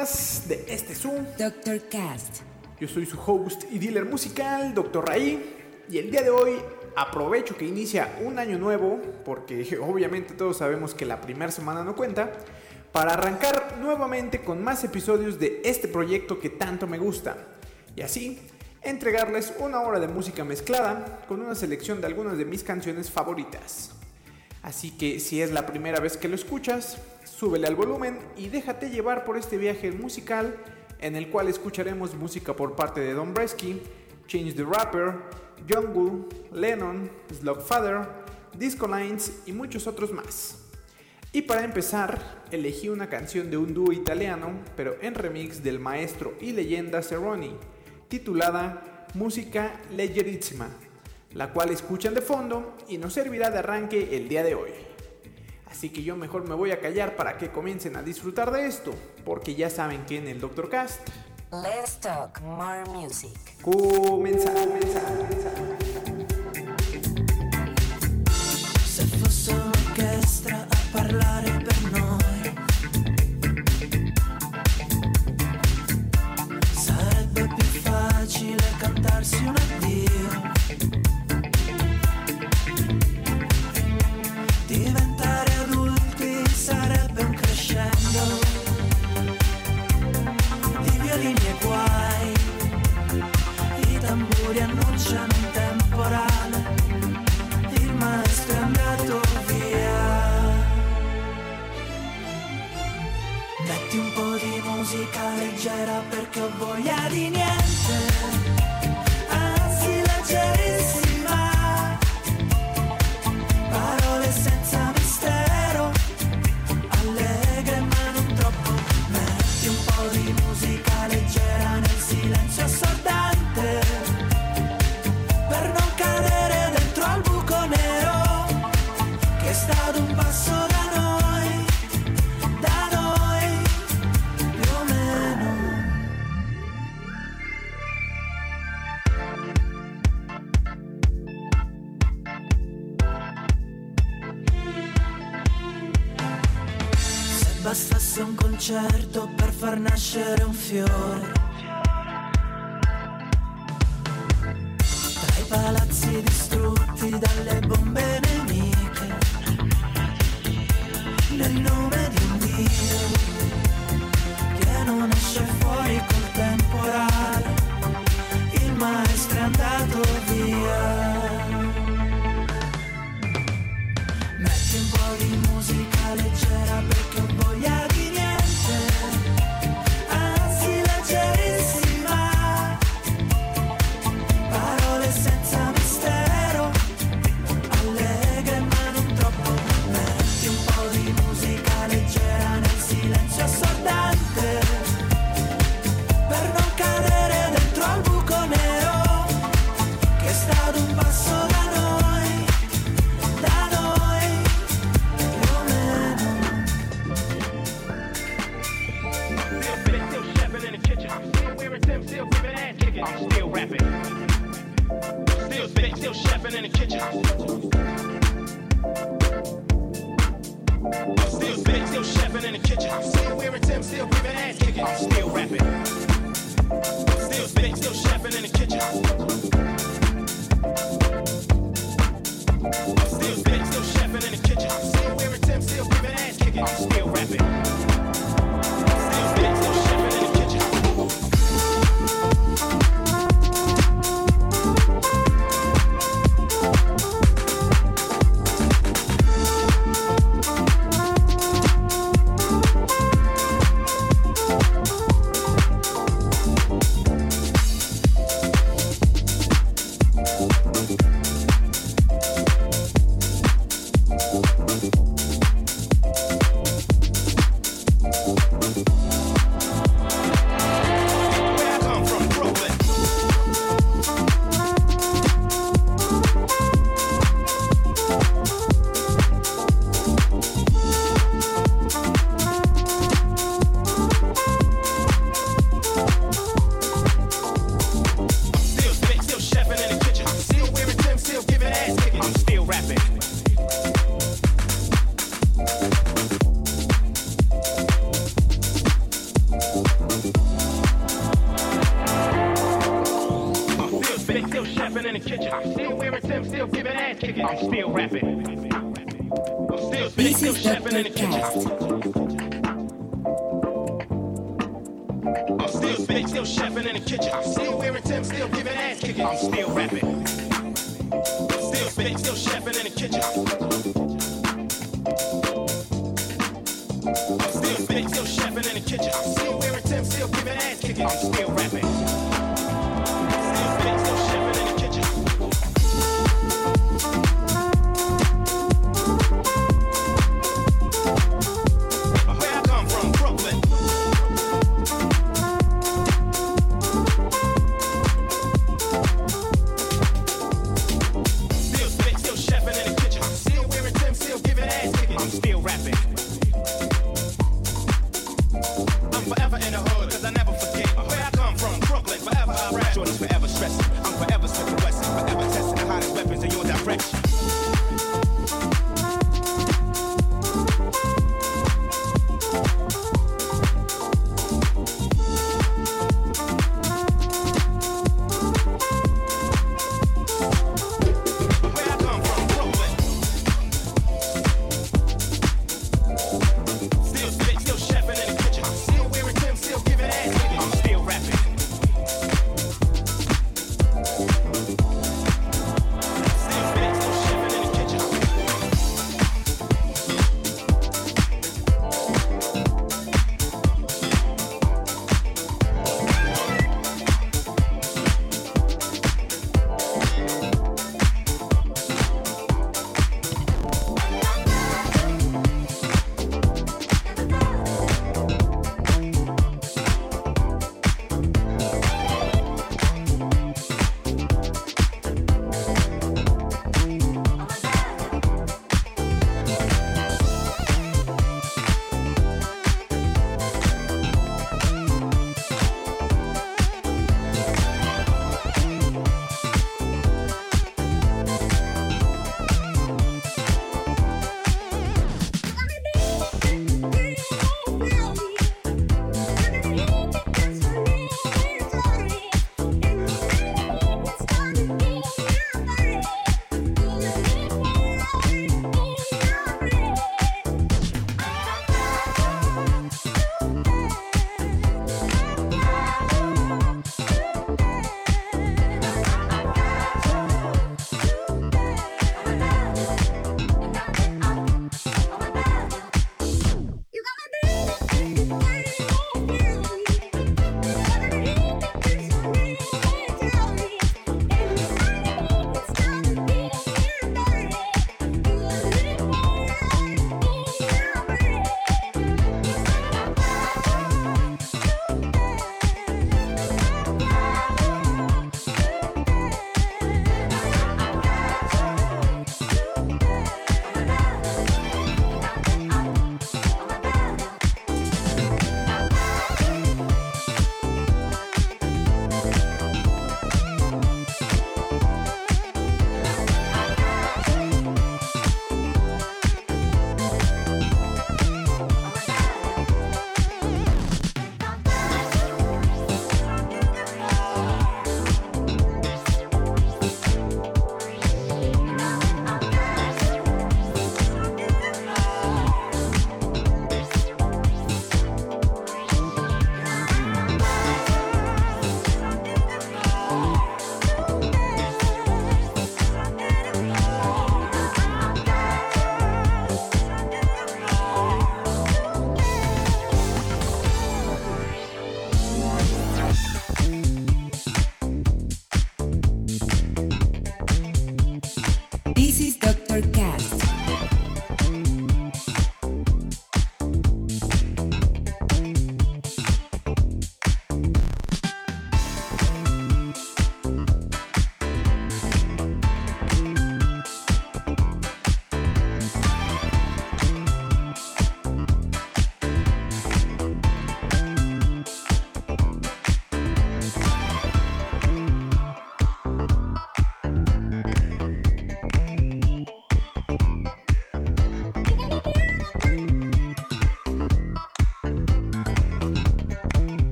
Más de este Zoom. Dr. Cast. Yo soy su host y dealer musical, Dr. Raí, y el día de hoy aprovecho que inicia un año nuevo, porque obviamente todos sabemos que la primera semana no cuenta, para arrancar nuevamente con más episodios de este proyecto que tanto me gusta. Y así, entregarles una hora de música mezclada con una selección de algunas de mis canciones favoritas. Así que si es la primera vez que lo escuchas, súbele al volumen y déjate llevar por este viaje musical en el cual escucharemos música por parte de Don Bresky, Change the Rapper, Jungle, Lennon, Slugfather, Disco Lines y muchos otros más. Y para empezar, elegí una canción de un dúo italiano, pero en remix del maestro y leyenda Cerroni, titulada Música Leggerissima, la cual escuchan de fondo y nos servirá de arranque el día de hoy. Así que yo mejor me voy a callar para que comiencen a disfrutar de esto, porque ya saben que en el Dr. Cast. Let's talk more music. Comenzamos, comenzamos, Se fosse un'orchestra a parlare per tylko bo ja nie bastasse un concerto per far nascere un fiore. Tra i palazzi distrutti dalle bombe nemiche. Nel nome di un Dio che non esce fuori col temporale.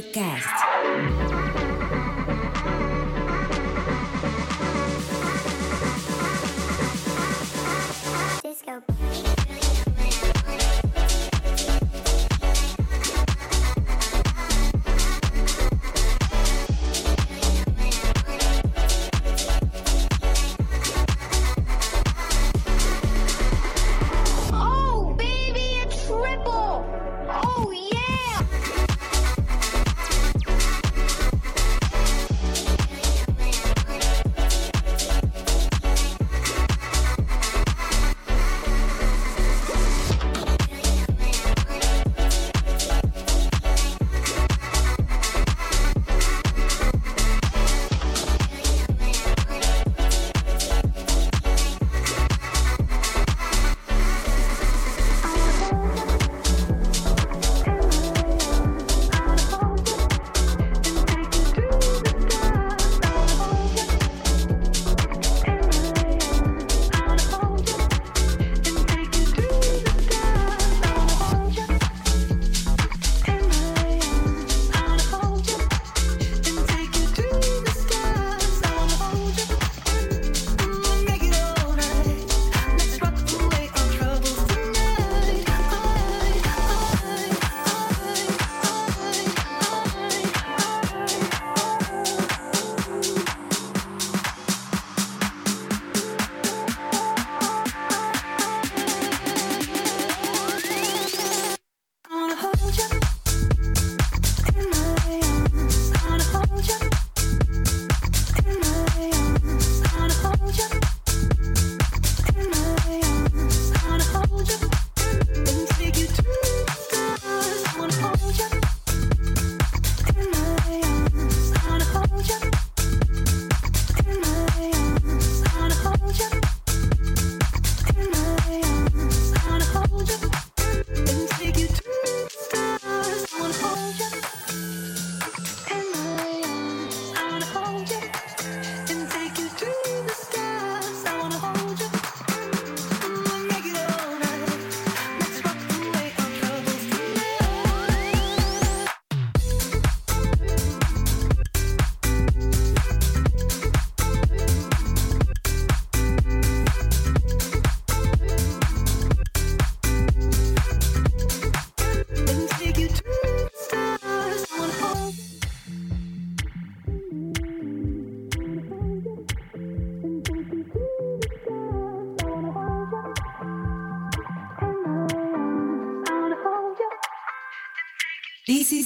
Dr.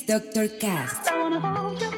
Dr. Cast.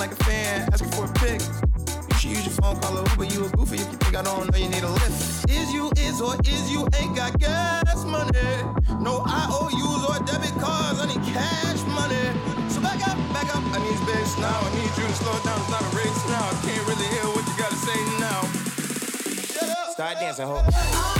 Like a fan, asking for a pic. You should use your phone, call a Uber. You a goofy if you think I don't know you need a lift. Is you is or is you ain't got gas money? No IOUs or debit cards. I need cash money. So back up, back up. I need space now. I need you to slow down. It's not a race now. I can't really hear what you gotta say now. Start dancing, ho.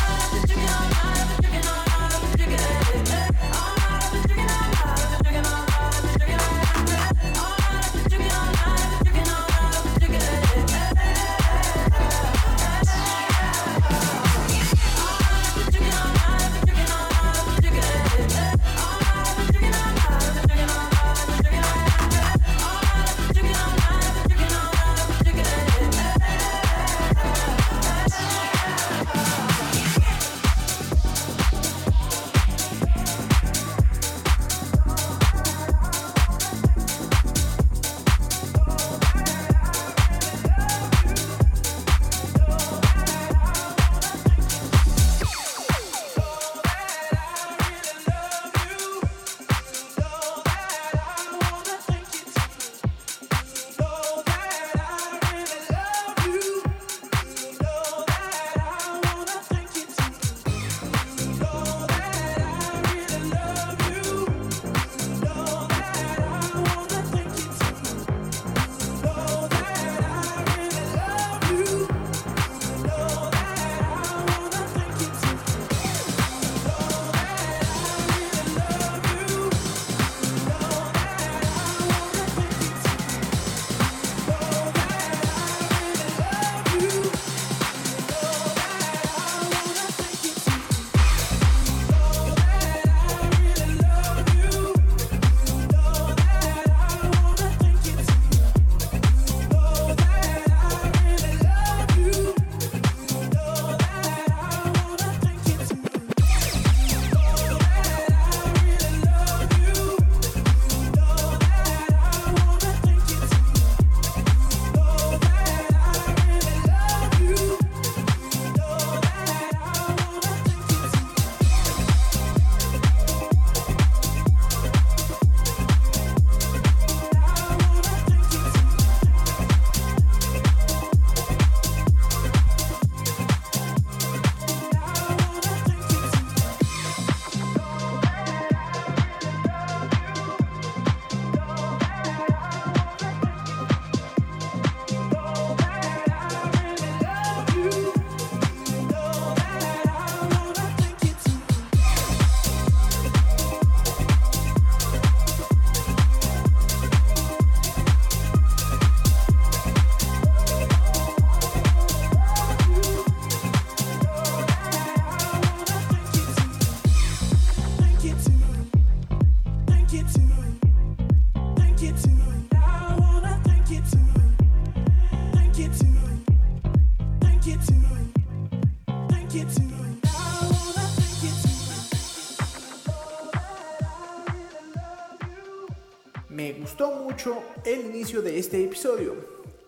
El inicio de este episodio.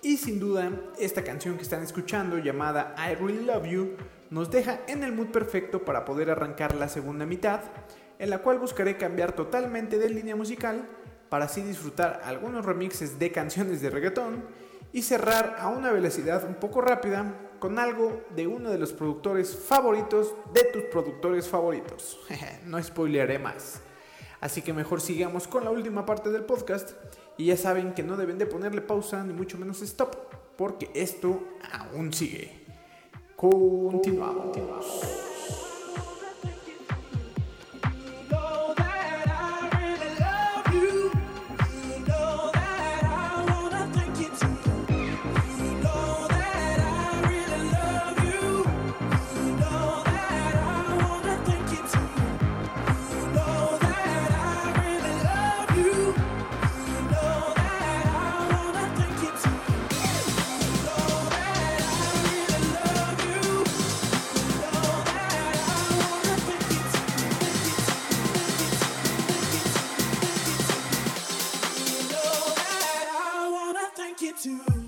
Y sin duda, esta canción que están escuchando llamada I Really Love You nos deja en el mood perfecto para poder arrancar la segunda mitad, en la cual buscaré cambiar totalmente de línea musical para así disfrutar algunos remixes de canciones de reggaetón y cerrar a una velocidad un poco rápida con algo de uno de los productores favoritos de tus productores favoritos. no spoilearé más. Así que mejor sigamos con la última parte del podcast y ya saben que no deben de ponerle pausa ni mucho menos stop porque esto aún sigue. Continuamos. to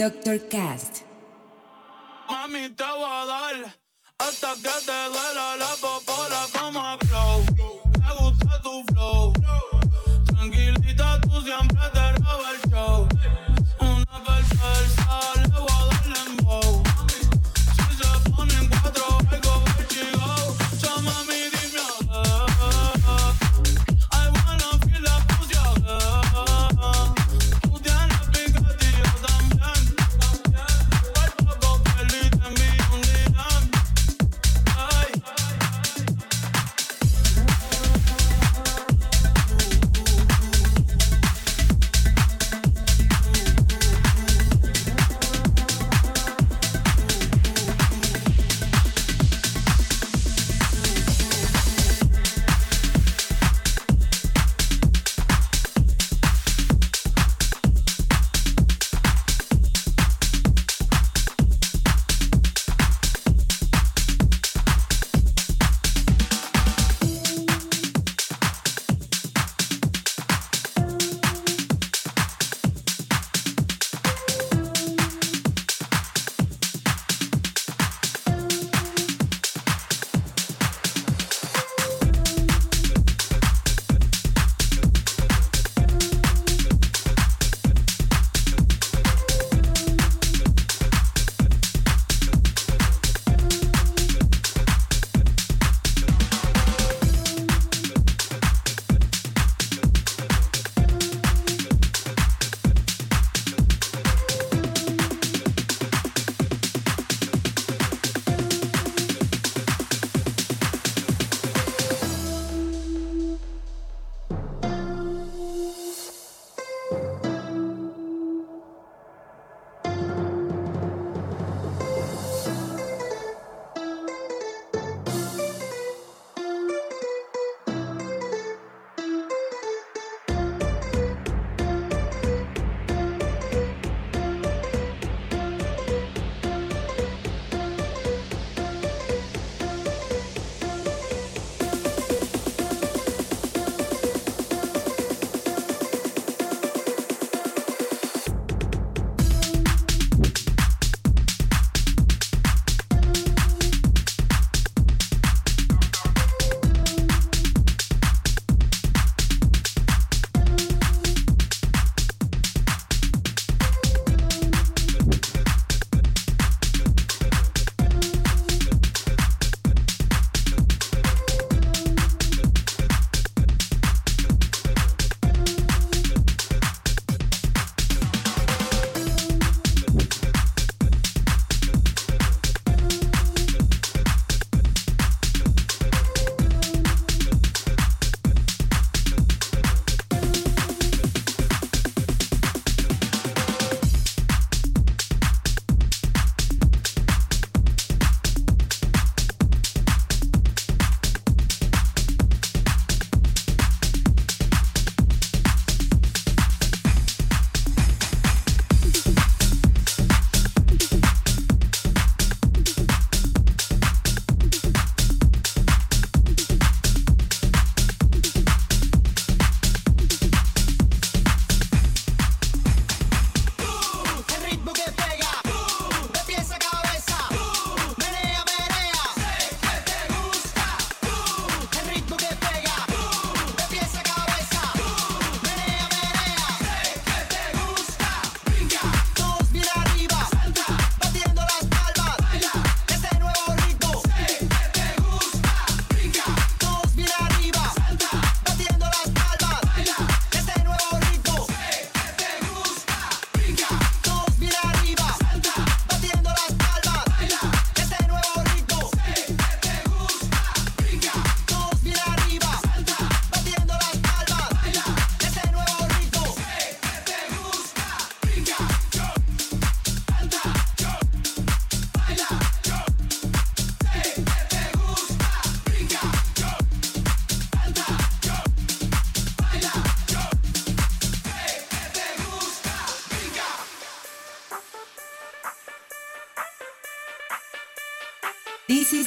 Dr. Cast.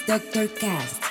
Dr. Cast.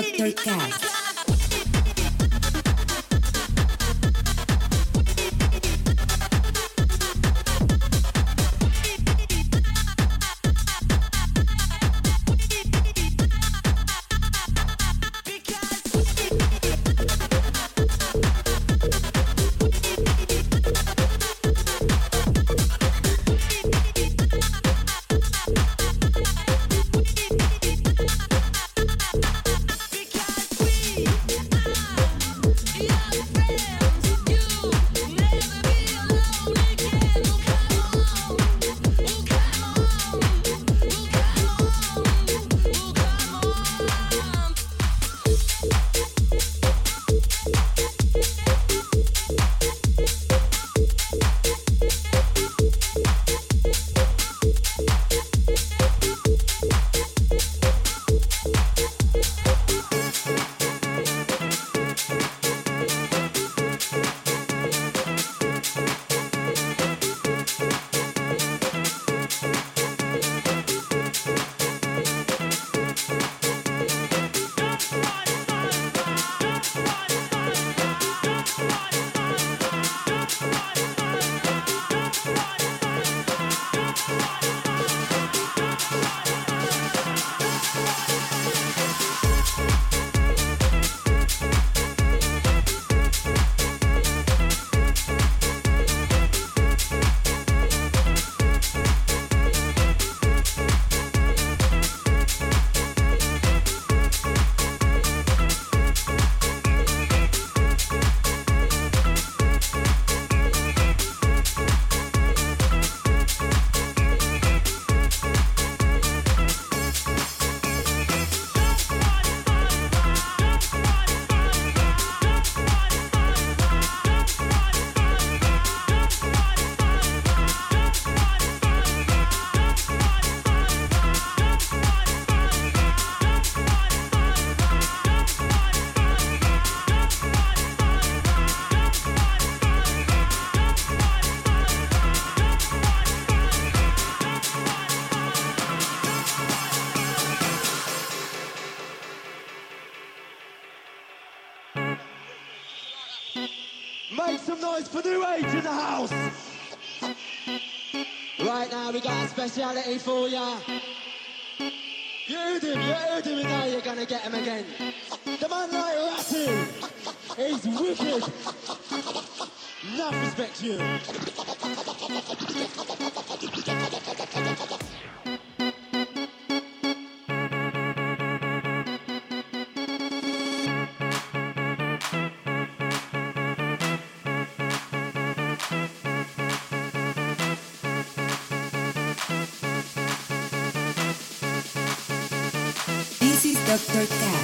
Dr. Cast. Speciality for ya. You him, you heard him, and now you're gonna get him again. The man like Ratty, he's wicked. Enough respect you. Dr. Cast.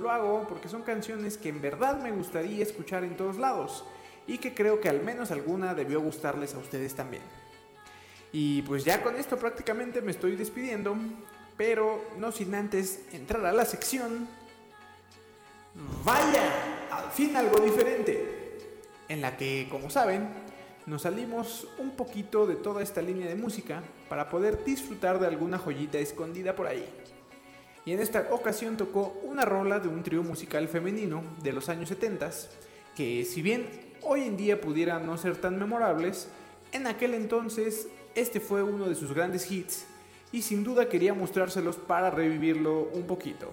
Lo hago porque son canciones que en verdad me gustaría escuchar en todos lados y que creo que al menos alguna debió gustarles a ustedes también. Y pues ya con esto prácticamente me estoy despidiendo, pero no sin antes entrar a la sección. Vaya, al fin algo diferente, en la que, como saben, nos salimos un poquito de toda esta línea de música para poder disfrutar de alguna joyita escondida por ahí. Y en esta ocasión tocó una rola de un trío musical femenino de los años 70 que si bien hoy en día pudieran no ser tan memorables, en aquel entonces este fue uno de sus grandes hits y sin duda quería mostrárselos para revivirlo un poquito.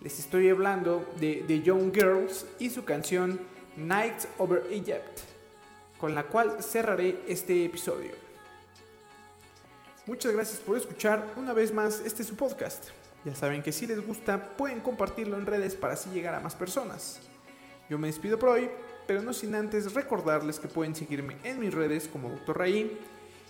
Les estoy hablando de The Young Girls y su canción Nights Over Egypt, con la cual cerraré este episodio. Muchas gracias por escuchar una vez más este su podcast. Ya saben que si les gusta pueden compartirlo en redes para así llegar a más personas. Yo me despido por hoy, pero no sin antes recordarles que pueden seguirme en mis redes como Dr. Raí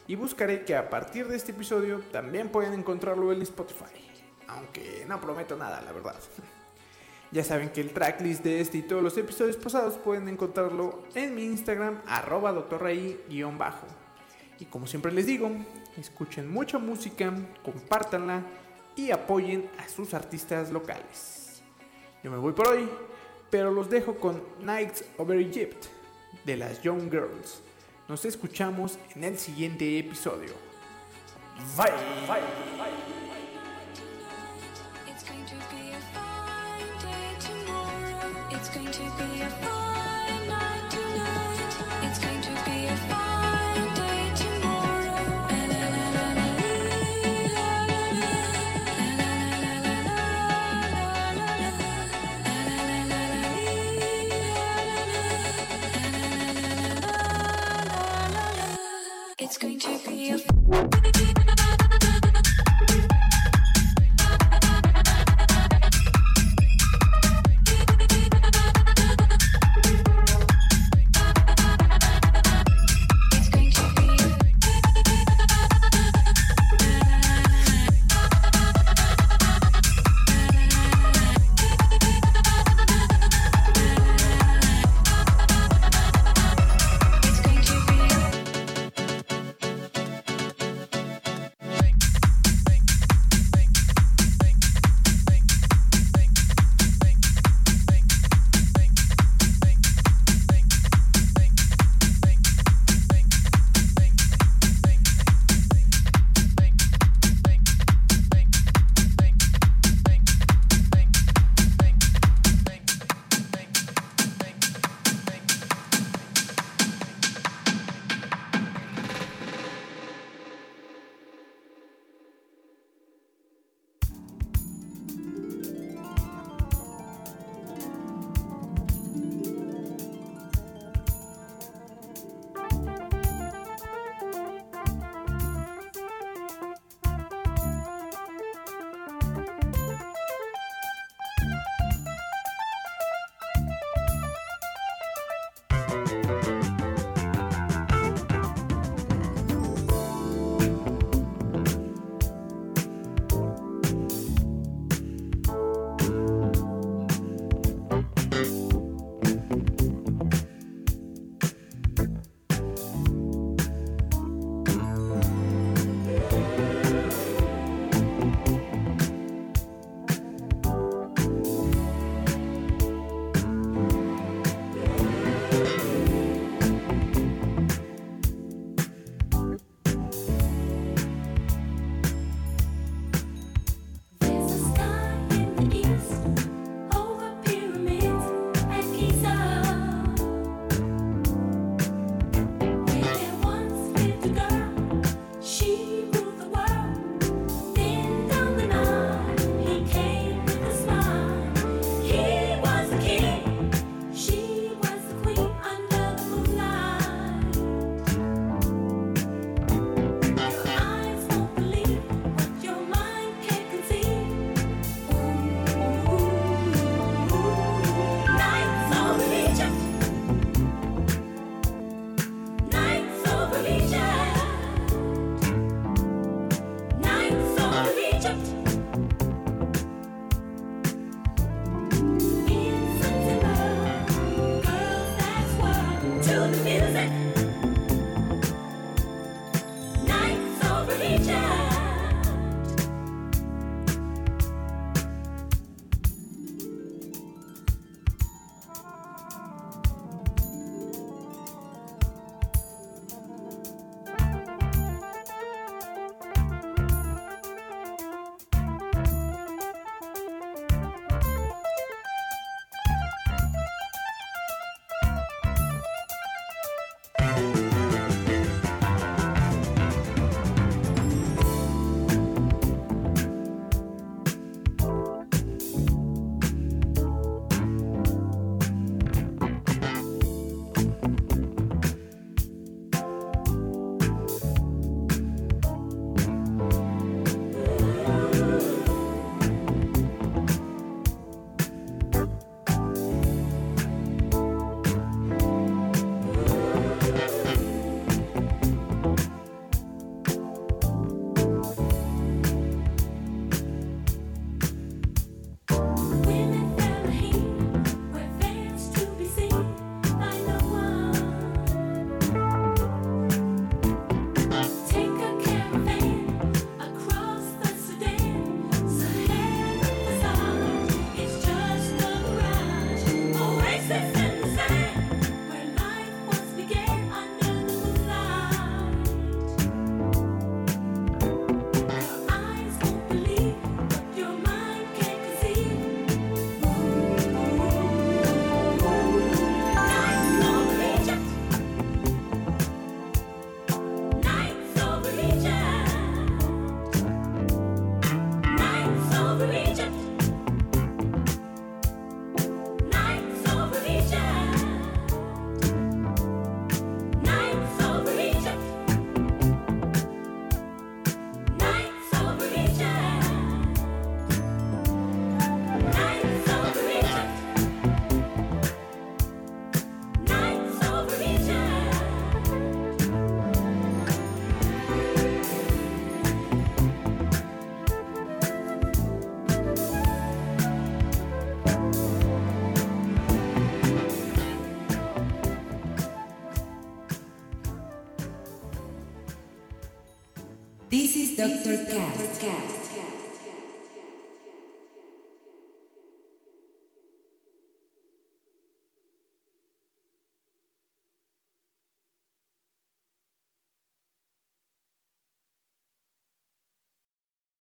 y buscaré que a partir de este episodio también pueden encontrarlo en Spotify. Aunque no prometo nada, la verdad. Ya saben que el tracklist de este y todos los episodios pasados pueden encontrarlo en mi Instagram, arroba bajo Y como siempre les digo, escuchen mucha música, compártanla y apoyen a sus artistas locales. Yo me voy por hoy, pero los dejo con Nights Over Egypt de las Young Girls. Nos escuchamos en el siguiente episodio. Bye. Day tomorrow. It's going to be a fine